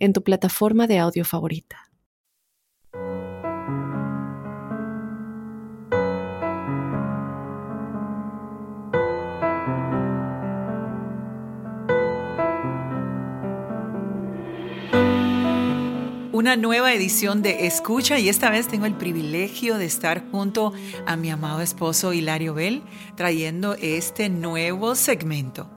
en tu plataforma de audio favorita. Una nueva edición de Escucha y esta vez tengo el privilegio de estar junto a mi amado esposo Hilario Bell trayendo este nuevo segmento.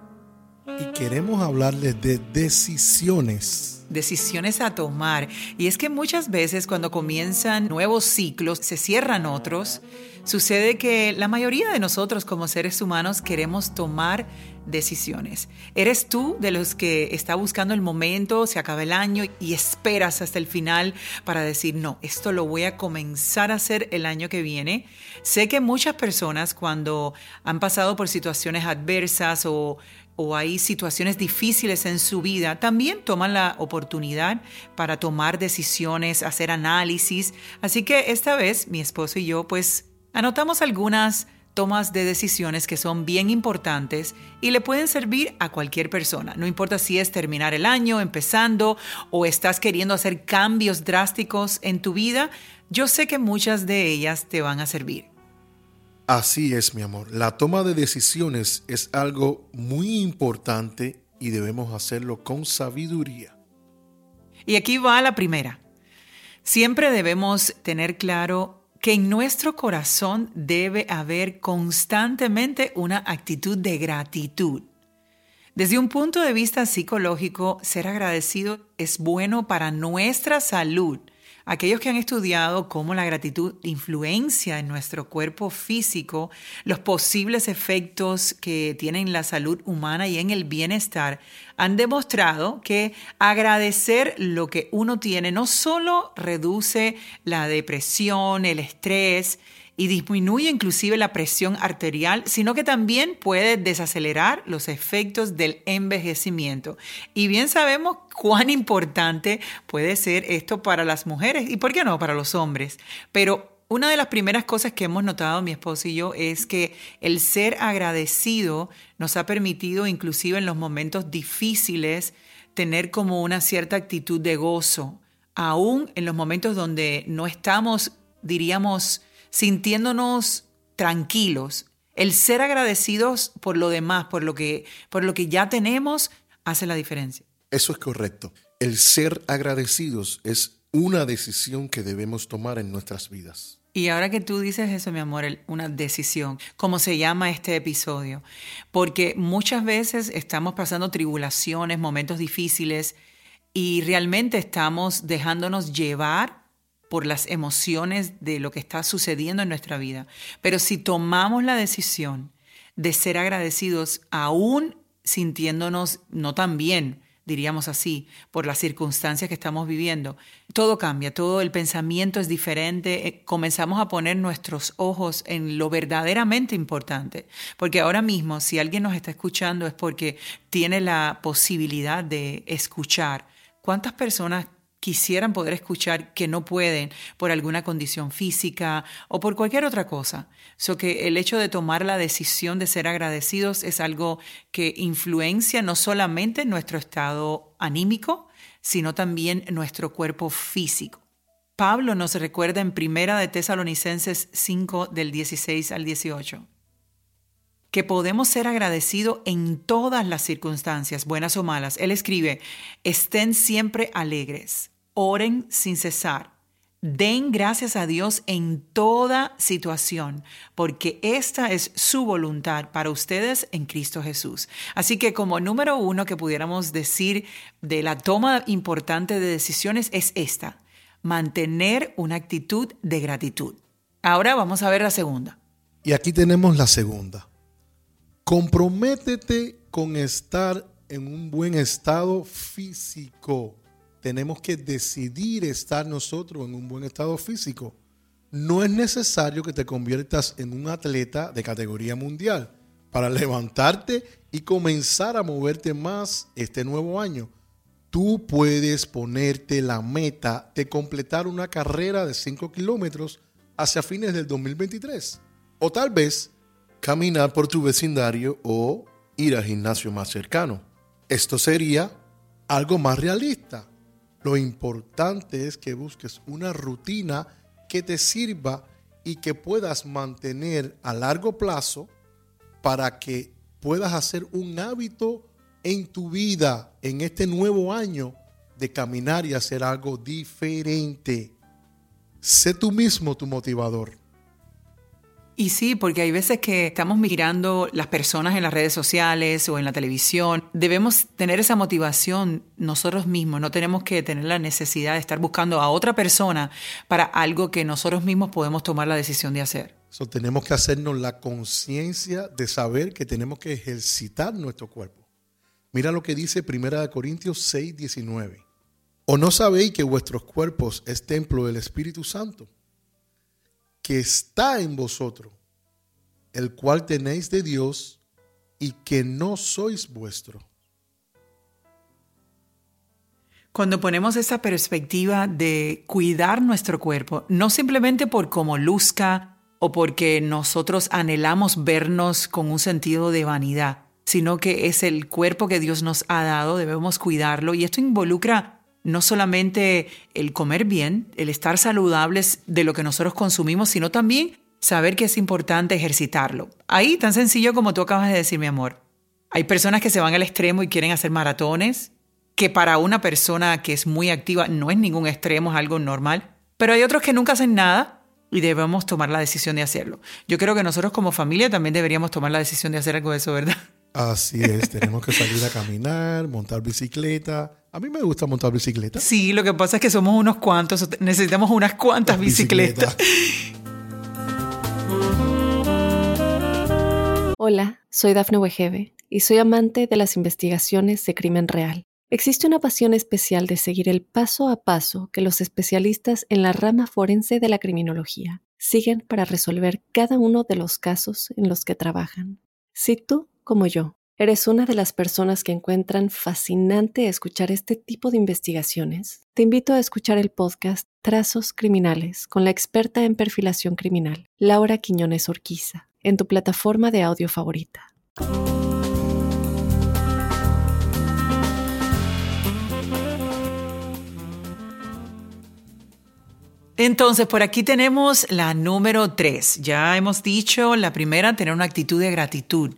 Y queremos hablarles de decisiones decisiones a tomar. Y es que muchas veces cuando comienzan nuevos ciclos, se cierran otros, sucede que la mayoría de nosotros como seres humanos queremos tomar decisiones. ¿Eres tú de los que está buscando el momento, se acaba el año y esperas hasta el final para decir, no, esto lo voy a comenzar a hacer el año que viene? Sé que muchas personas cuando han pasado por situaciones adversas o o hay situaciones difíciles en su vida, también toman la oportunidad para tomar decisiones, hacer análisis. Así que esta vez mi esposo y yo pues anotamos algunas tomas de decisiones que son bien importantes y le pueden servir a cualquier persona. No importa si es terminar el año, empezando o estás queriendo hacer cambios drásticos en tu vida, yo sé que muchas de ellas te van a servir. Así es, mi amor. La toma de decisiones es algo muy importante y debemos hacerlo con sabiduría. Y aquí va la primera. Siempre debemos tener claro que en nuestro corazón debe haber constantemente una actitud de gratitud. Desde un punto de vista psicológico, ser agradecido es bueno para nuestra salud Aquellos que han estudiado cómo la gratitud influencia en nuestro cuerpo físico, los posibles efectos que tienen en la salud humana y en el bienestar, han demostrado que agradecer lo que uno tiene no solo reduce la depresión, el estrés, y disminuye inclusive la presión arterial, sino que también puede desacelerar los efectos del envejecimiento. Y bien sabemos cuán importante puede ser esto para las mujeres y por qué no para los hombres. Pero una de las primeras cosas que hemos notado mi esposo y yo es que el ser agradecido nos ha permitido inclusive en los momentos difíciles tener como una cierta actitud de gozo, aún en los momentos donde no estamos, diríamos, sintiéndonos tranquilos. El ser agradecidos por lo demás, por lo que, por lo que ya tenemos, hace la diferencia. Eso es correcto. El ser agradecidos es una decisión que debemos tomar en nuestras vidas. Y ahora que tú dices eso, mi amor, una decisión, como se llama este episodio, porque muchas veces estamos pasando tribulaciones, momentos difíciles, y realmente estamos dejándonos llevar por las emociones de lo que está sucediendo en nuestra vida. Pero si tomamos la decisión de ser agradecidos aún sintiéndonos no tan bien, diríamos así, por las circunstancias que estamos viviendo, todo cambia, todo el pensamiento es diferente, eh, comenzamos a poner nuestros ojos en lo verdaderamente importante, porque ahora mismo si alguien nos está escuchando es porque tiene la posibilidad de escuchar. ¿Cuántas personas quisieran poder escuchar que no pueden por alguna condición física o por cualquier otra cosa. So que el hecho de tomar la decisión de ser agradecidos es algo que influencia no solamente nuestro estado anímico, sino también nuestro cuerpo físico. Pablo nos recuerda en Primera de Tesalonicenses 5 del 16 al 18 que podemos ser agradecidos en todas las circunstancias, buenas o malas. Él escribe, estén siempre alegres, oren sin cesar. Den gracias a Dios en toda situación, porque esta es su voluntad para ustedes en Cristo Jesús. Así que como número uno que pudiéramos decir de la toma importante de decisiones es esta, mantener una actitud de gratitud. Ahora vamos a ver la segunda. Y aquí tenemos la segunda. Comprométete con estar en un buen estado físico tenemos que decidir estar nosotros en un buen estado físico. No es necesario que te conviertas en un atleta de categoría mundial para levantarte y comenzar a moverte más este nuevo año. Tú puedes ponerte la meta de completar una carrera de 5 kilómetros hacia fines del 2023. O tal vez caminar por tu vecindario o ir al gimnasio más cercano. Esto sería algo más realista. Lo importante es que busques una rutina que te sirva y que puedas mantener a largo plazo para que puedas hacer un hábito en tu vida en este nuevo año de caminar y hacer algo diferente. Sé tú mismo tu motivador. Y sí, porque hay veces que estamos mirando las personas en las redes sociales o en la televisión. Debemos tener esa motivación nosotros mismos. No tenemos que tener la necesidad de estar buscando a otra persona para algo que nosotros mismos podemos tomar la decisión de hacer. So, tenemos que hacernos la conciencia de saber que tenemos que ejercitar nuestro cuerpo. Mira lo que dice 1 Corintios 6, 19. ¿O no sabéis que vuestros cuerpos es templo del Espíritu Santo? Que está en vosotros, el cual tenéis de Dios y que no sois vuestro. Cuando ponemos esa perspectiva de cuidar nuestro cuerpo, no simplemente por cómo luzca o porque nosotros anhelamos vernos con un sentido de vanidad, sino que es el cuerpo que Dios nos ha dado, debemos cuidarlo y esto involucra no solamente el comer bien, el estar saludables de lo que nosotros consumimos, sino también saber que es importante ejercitarlo. Ahí, tan sencillo como tú acabas de decir, mi amor. Hay personas que se van al extremo y quieren hacer maratones, que para una persona que es muy activa no es ningún extremo, es algo normal. Pero hay otros que nunca hacen nada y debemos tomar la decisión de hacerlo. Yo creo que nosotros como familia también deberíamos tomar la decisión de hacer algo de eso, ¿verdad? Así es, tenemos que salir a caminar, montar bicicleta. A mí me gusta montar bicicleta. Sí, lo que pasa es que somos unos cuantos, necesitamos unas cuantas bicicletas. Hola, soy Dafne Wegebe y soy amante de las investigaciones de crimen real. Existe una pasión especial de seguir el paso a paso que los especialistas en la rama forense de la criminología siguen para resolver cada uno de los casos en los que trabajan. Si tú como yo, ¿eres una de las personas que encuentran fascinante escuchar este tipo de investigaciones? Te invito a escuchar el podcast Trazos Criminales con la experta en perfilación criminal, Laura Quiñones Orquiza, en tu plataforma de audio favorita. Entonces, por aquí tenemos la número tres. Ya hemos dicho la primera, tener una actitud de gratitud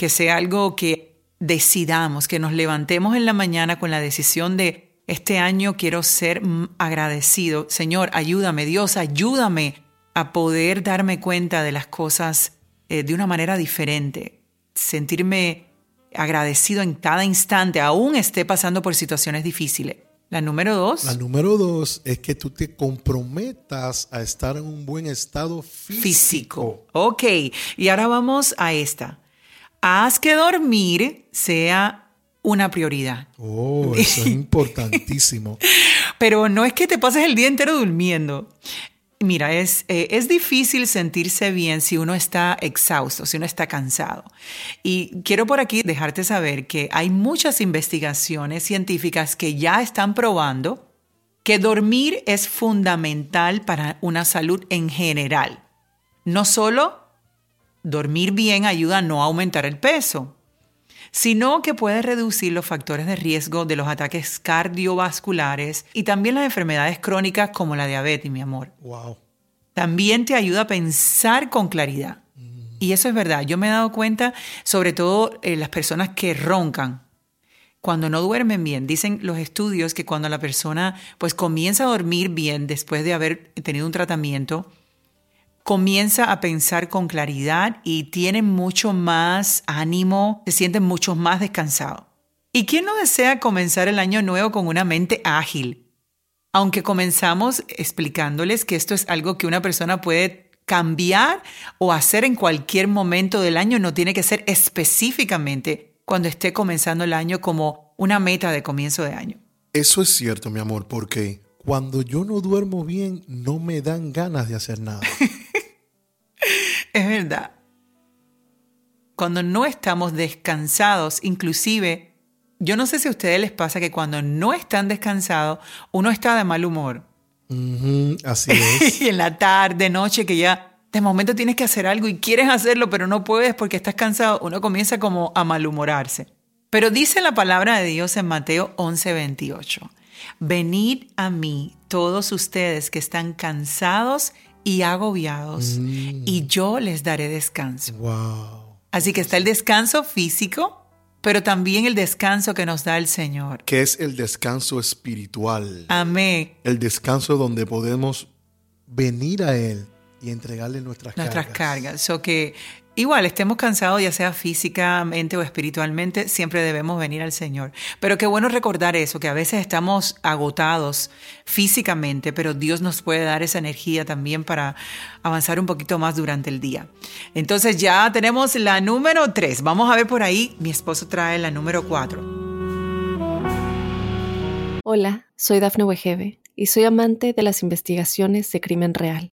que sea algo que decidamos, que nos levantemos en la mañana con la decisión de este año quiero ser agradecido. Señor, ayúdame, Dios, ayúdame a poder darme cuenta de las cosas eh, de una manera diferente, sentirme agradecido en cada instante, aún esté pasando por situaciones difíciles. La número dos. La número dos es que tú te comprometas a estar en un buen estado físico. físico. Ok, y ahora vamos a esta haz que dormir sea una prioridad. Oh, eso es importantísimo. Pero no es que te pases el día entero durmiendo. Mira, es, eh, es difícil sentirse bien si uno está exhausto, si uno está cansado. Y quiero por aquí dejarte saber que hay muchas investigaciones científicas que ya están probando que dormir es fundamental para una salud en general. No solo Dormir bien ayuda a no aumentar el peso, sino que puede reducir los factores de riesgo de los ataques cardiovasculares y también las enfermedades crónicas como la diabetes, mi amor. Wow. También te ayuda a pensar con claridad. Y eso es verdad. Yo me he dado cuenta, sobre todo en las personas que roncan, cuando no duermen bien. Dicen los estudios que cuando la persona pues comienza a dormir bien después de haber tenido un tratamiento, comienza a pensar con claridad y tiene mucho más ánimo, se siente mucho más descansado. ¿Y quién no desea comenzar el año nuevo con una mente ágil? Aunque comenzamos explicándoles que esto es algo que una persona puede cambiar o hacer en cualquier momento del año, no tiene que ser específicamente cuando esté comenzando el año como una meta de comienzo de año. Eso es cierto, mi amor, porque cuando yo no duermo bien, no me dan ganas de hacer nada. es verdad. Cuando no estamos descansados, inclusive, yo no sé si a ustedes les pasa que cuando no están descansados, uno está de mal humor. así es. y en la tarde, noche, que ya de momento tienes que hacer algo y quieres hacerlo, pero no puedes porque estás cansado, uno comienza como a malhumorarse. Pero dice la palabra de Dios en Mateo 11:28. Venid a mí todos ustedes que están cansados y agobiados, mm. y yo les daré descanso. Así que está el descanso físico, pero también el descanso que nos da el Señor. Que es el descanso espiritual. Amén. El descanso donde podemos venir a Él y entregarle nuestras, nuestras cargas. Nuestras cargas. que Igual, estemos cansados, ya sea físicamente o espiritualmente, siempre debemos venir al Señor. Pero qué bueno recordar eso, que a veces estamos agotados físicamente, pero Dios nos puede dar esa energía también para avanzar un poquito más durante el día. Entonces ya tenemos la número 3. Vamos a ver por ahí, mi esposo trae la número 4. Hola, soy Dafne Wegebe y soy amante de las investigaciones de crimen real.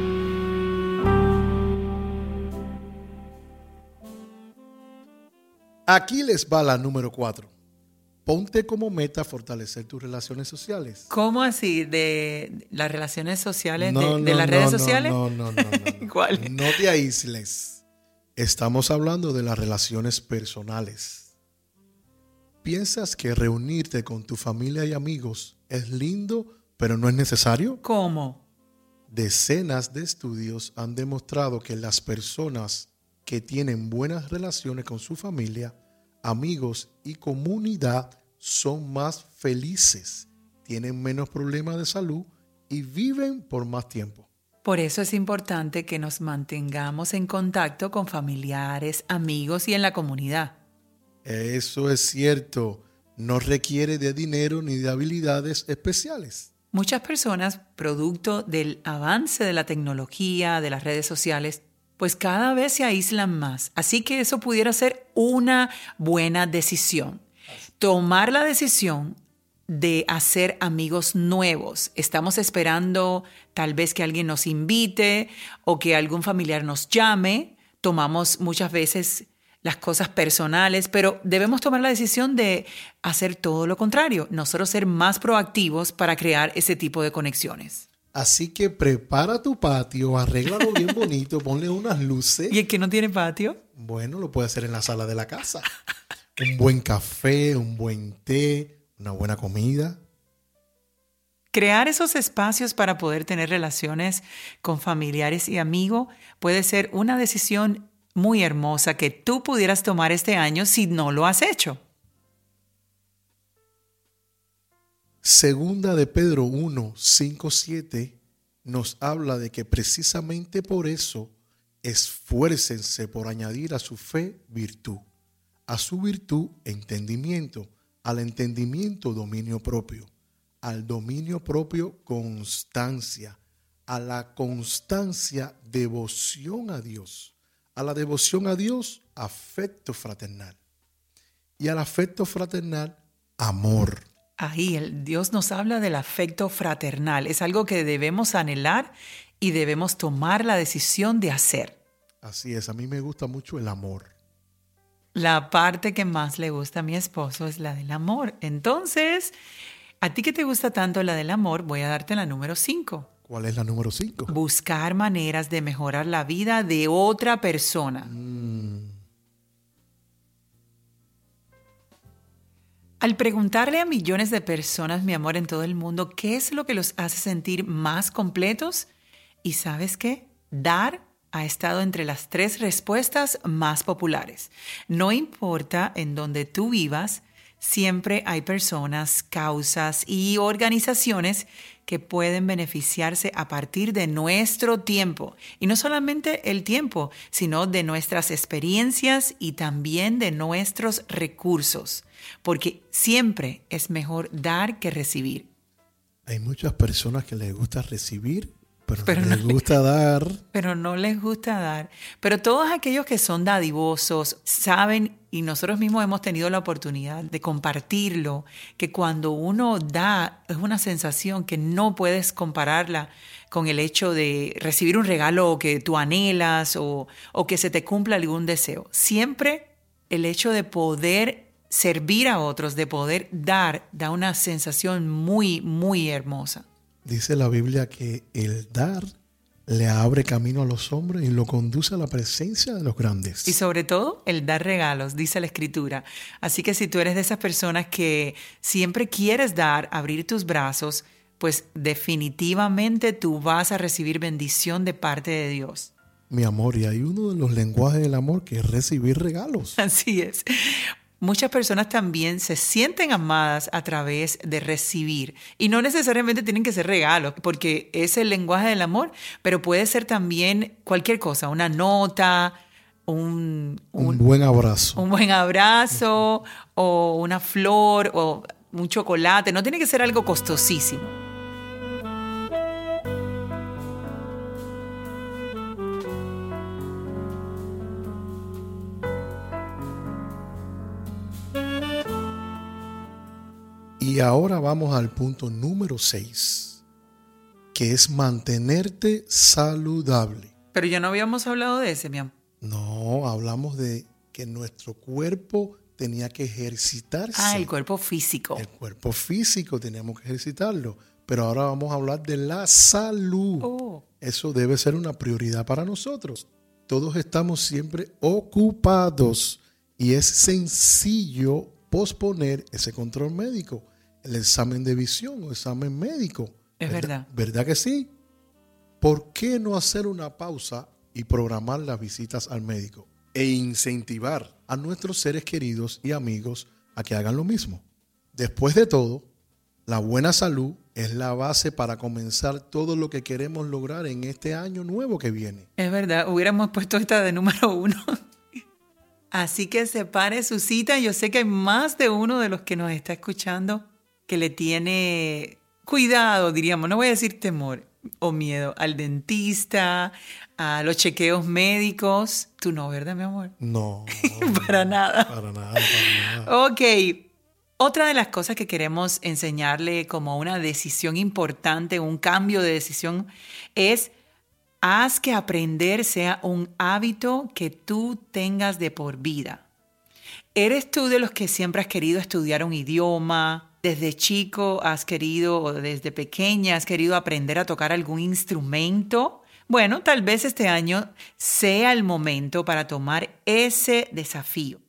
Aquí les va la número cuatro. Ponte como meta fortalecer tus relaciones sociales. ¿Cómo así? ¿De las relaciones sociales? de, las redes sociales? No, no, no. no ¿Cuál? No te aísles. Estamos hablando de las relaciones personales. ¿Piensas que reunirte con tu familia y amigos es lindo, pero no es necesario? ¿Cómo? Decenas de estudios han demostrado que las personas que tienen buenas relaciones con su familia amigos y comunidad son más felices, tienen menos problemas de salud y viven por más tiempo. Por eso es importante que nos mantengamos en contacto con familiares, amigos y en la comunidad. Eso es cierto, no requiere de dinero ni de habilidades especiales. Muchas personas, producto del avance de la tecnología, de las redes sociales, pues cada vez se aíslan más. Así que eso pudiera ser una buena decisión. Tomar la decisión de hacer amigos nuevos. Estamos esperando tal vez que alguien nos invite o que algún familiar nos llame. Tomamos muchas veces las cosas personales, pero debemos tomar la decisión de hacer todo lo contrario, nosotros ser más proactivos para crear ese tipo de conexiones. Así que prepara tu patio, arréglalo bien bonito, ponle unas luces. ¿Y el que no tiene patio? Bueno, lo puede hacer en la sala de la casa. un buen café, un buen té, una buena comida. Crear esos espacios para poder tener relaciones con familiares y amigos puede ser una decisión muy hermosa que tú pudieras tomar este año si no lo has hecho. Segunda de Pedro 1, 5, 7 nos habla de que precisamente por eso esfuércense por añadir a su fe virtud, a su virtud entendimiento, al entendimiento dominio propio, al dominio propio constancia, a la constancia devoción a Dios, a la devoción a Dios afecto fraternal y al afecto fraternal amor Ahí el Dios nos habla del afecto fraternal. Es algo que debemos anhelar y debemos tomar la decisión de hacer. Así es, a mí me gusta mucho el amor. La parte que más le gusta a mi esposo es la del amor. Entonces, a ti que te gusta tanto la del amor, voy a darte la número 5. ¿Cuál es la número 5? Buscar maneras de mejorar la vida de otra persona. Mm. Al preguntarle a millones de personas, mi amor, en todo el mundo, ¿qué es lo que los hace sentir más completos? Y sabes qué? Dar ha estado entre las tres respuestas más populares. No importa en dónde tú vivas, Siempre hay personas, causas y organizaciones que pueden beneficiarse a partir de nuestro tiempo. Y no solamente el tiempo, sino de nuestras experiencias y también de nuestros recursos. Porque siempre es mejor dar que recibir. Hay muchas personas que les gusta recibir pero, no les gusta dar. Pero no les gusta dar. Pero todos aquellos que son dadivosos saben, y nosotros mismos hemos tenido la oportunidad de compartirlo, que cuando uno da es una sensación que no puedes compararla con el hecho de recibir un regalo que tú anhelas o, o que se te cumpla algún deseo. Siempre el hecho de poder servir a otros, de poder dar, da una sensación muy, muy hermosa. Dice la Biblia que el dar le abre camino a los hombres y lo conduce a la presencia de los grandes. Y sobre todo el dar regalos, dice la escritura. Así que si tú eres de esas personas que siempre quieres dar, abrir tus brazos, pues definitivamente tú vas a recibir bendición de parte de Dios. Mi amor, y hay uno de los lenguajes del amor que es recibir regalos. Así es. Muchas personas también se sienten amadas a través de recibir. Y no necesariamente tienen que ser regalos, porque es el lenguaje del amor, pero puede ser también cualquier cosa, una nota, un, un, buen abrazo. Un buen abrazo, o una flor, o un chocolate. No tiene que ser algo costosísimo. Y ahora vamos al punto número 6, que es mantenerte saludable. Pero ya no habíamos hablado de ese, mi amor. No, hablamos de que nuestro cuerpo tenía que ejercitarse. Ah, el cuerpo físico. El cuerpo físico teníamos que ejercitarlo. Pero ahora vamos a hablar de la salud. Oh. Eso debe ser una prioridad para nosotros. Todos estamos siempre ocupados y es sencillo posponer ese control médico el examen de visión o examen médico. Es verdad. ¿Verdad que sí? ¿Por qué no hacer una pausa y programar las visitas al médico e incentivar a nuestros seres queridos y amigos a que hagan lo mismo? Después de todo, la buena salud es la base para comenzar todo lo que queremos lograr en este año nuevo que viene. Es verdad, hubiéramos puesto esta de número uno. Así que separe su cita. Yo sé que hay más de uno de los que nos está escuchando que le tiene cuidado, diríamos, no voy a decir temor o miedo, al dentista, a los chequeos médicos. Tú no, ¿verdad, mi amor? No. para nada. Para nada, para nada. Ok. Otra de las cosas que queremos enseñarle como una decisión importante, un cambio de decisión, es haz que aprender sea un hábito que tú tengas de por vida. ¿Eres tú de los que siempre has querido estudiar un idioma, desde chico has querido o desde pequeña has querido aprender a tocar algún instrumento, bueno, tal vez este año sea el momento para tomar ese desafío.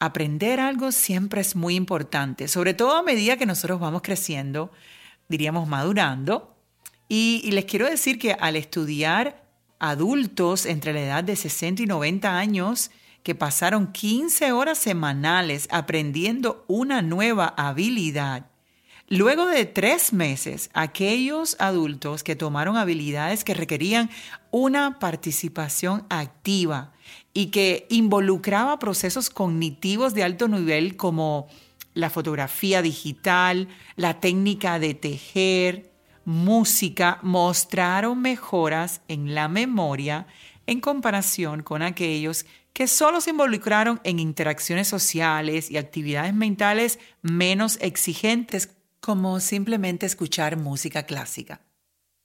Aprender algo siempre es muy importante, sobre todo a medida que nosotros vamos creciendo, diríamos madurando. Y, les quiero decir que al estudiar adultos entre la edad de 60 y 90 años, que pasaron 15 horas semanales aprendiendo una nueva habilidad. Luego de tres meses, aquellos adultos que tomaron habilidades que requerían una participación activa y que involucraba procesos cognitivos de alto nivel como la fotografía digital, la técnica de tejer, música, mostraron mejoras en la memoria en comparación con aquellos que solo se involucraron en interacciones sociales y actividades mentales menos exigentes como simplemente escuchar música clásica.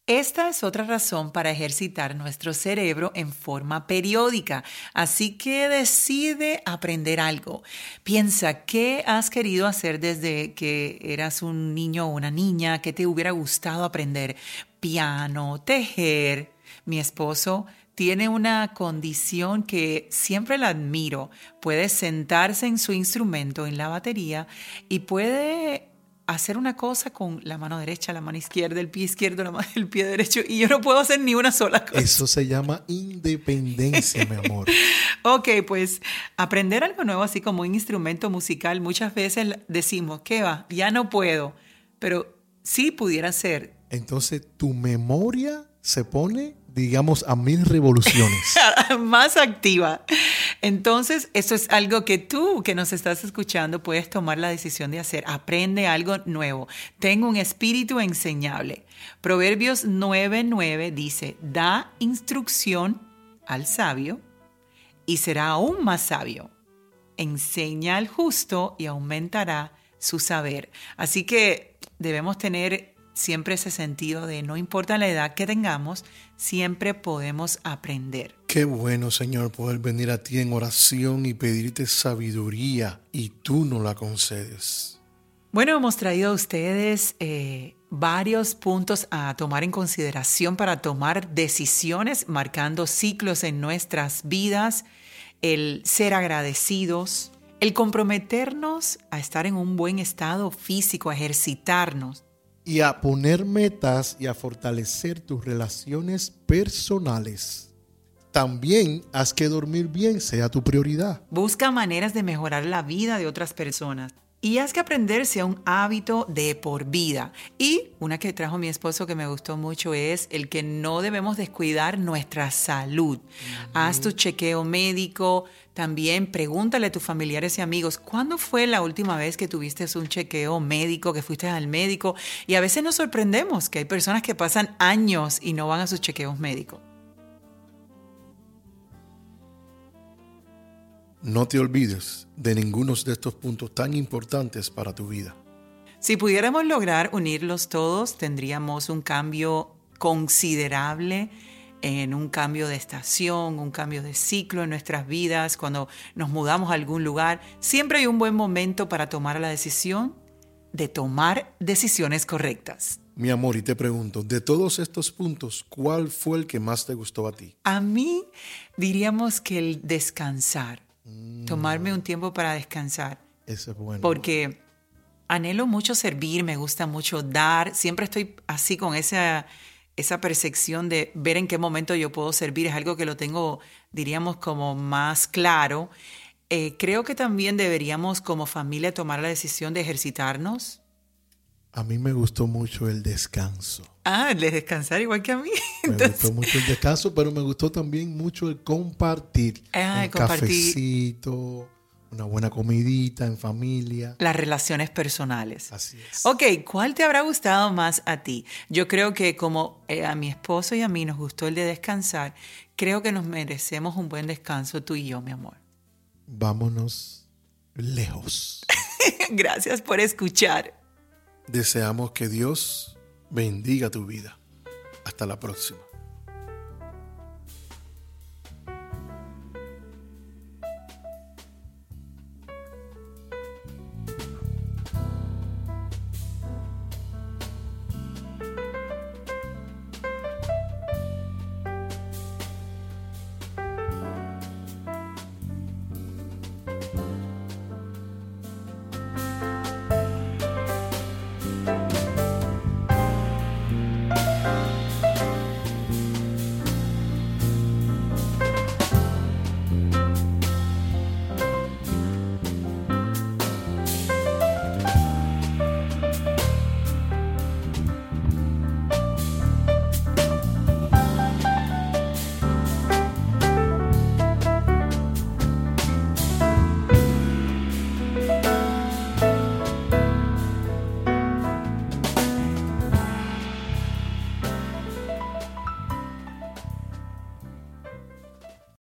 Esta es otra razón para ejercitar nuestro cerebro en forma periódica, así que decide aprender algo. Piensa qué has querido hacer desde que eras un niño o una niña, que te hubiera gustado aprender piano, tejer. Mi esposo tiene una condición que siempre la admiro. Puede sentarse en su instrumento, en la batería, y puede hacer una cosa con la mano derecha, la mano izquierda, el pie izquierdo, la mano, el pie derecho, y yo no puedo hacer ni una sola cosa. Eso se llama independencia, mi amor. ok, pues aprender algo nuevo así como un instrumento musical, muchas veces decimos, ¿qué va? Ya no puedo, pero sí pudiera ser. Entonces tu memoria se pone, digamos, a mil revoluciones. Más activa. Entonces, eso es algo que tú que nos estás escuchando puedes tomar la decisión de hacer. Aprende algo nuevo. Tengo un espíritu enseñable. Proverbios 9:9 dice, da instrucción al sabio y será aún más sabio. Enseña al justo y aumentará su saber. Así que debemos tener siempre ese sentido de no importa la edad que tengamos, siempre podemos aprender. Qué bueno, Señor, poder venir a ti en oración y pedirte sabiduría y tú no la concedes. Bueno, hemos traído a ustedes eh, varios puntos a tomar en consideración para tomar decisiones, marcando ciclos en nuestras vidas, el ser agradecidos, el comprometernos a estar en un buen estado físico, a ejercitarnos, y a poner metas y a fortalecer tus relaciones personales. También haz que dormir bien sea tu prioridad. Busca maneras de mejorar la vida de otras personas. Y haz que aprender sea un hábito de por vida. Y una que trajo mi esposo que me gustó mucho es el que no debemos descuidar nuestra salud. Haz tu chequeo médico, también pregúntale a tus familiares y amigos, ¿cuándo fue la última vez que tuviste un chequeo médico, que fuiste al médico? Y a veces nos sorprendemos que hay personas que pasan años y no van a sus chequeos médicos. No te olvides de ninguno de estos puntos tan importantes para tu vida. Si pudiéramos lograr unirlos todos, tendríamos un cambio considerable en un cambio de estación, un cambio de ciclo en nuestras vidas, cuando nos mudamos a algún lugar. Siempre hay un buen momento para tomar la decisión de tomar decisiones correctas. Mi amor, y te pregunto, de todos estos puntos, ¿cuál fue el que más te gustó a ti? A mí diríamos que el descansar Tomarme un tiempo para descansar. Eso es bueno. Porque anhelo mucho servir, me gusta mucho dar. Siempre estoy así con esa, esa percepción de ver en qué momento yo puedo servir. Es algo que lo tengo, diríamos, como más claro. Eh, creo que también deberíamos como familia tomar la decisión de ejercitarnos. A mí me gustó mucho el descanso. Ah, el de descansar igual que a mí. Me gustó mucho el descanso, pero me gustó también mucho el compartir. Ah, un cafecito, una buena comidita en familia. Las relaciones personales. Así es. Ok, ¿cuál te habrá gustado más a ti? Yo creo que como eh, a mi esposo y a mí nos gustó el de descansar, creo que nos merecemos un buen descanso tú y yo, mi amor. Vámonos lejos. Gracias por escuchar. Deseamos que Dios bendiga tu vida. Hasta la próxima.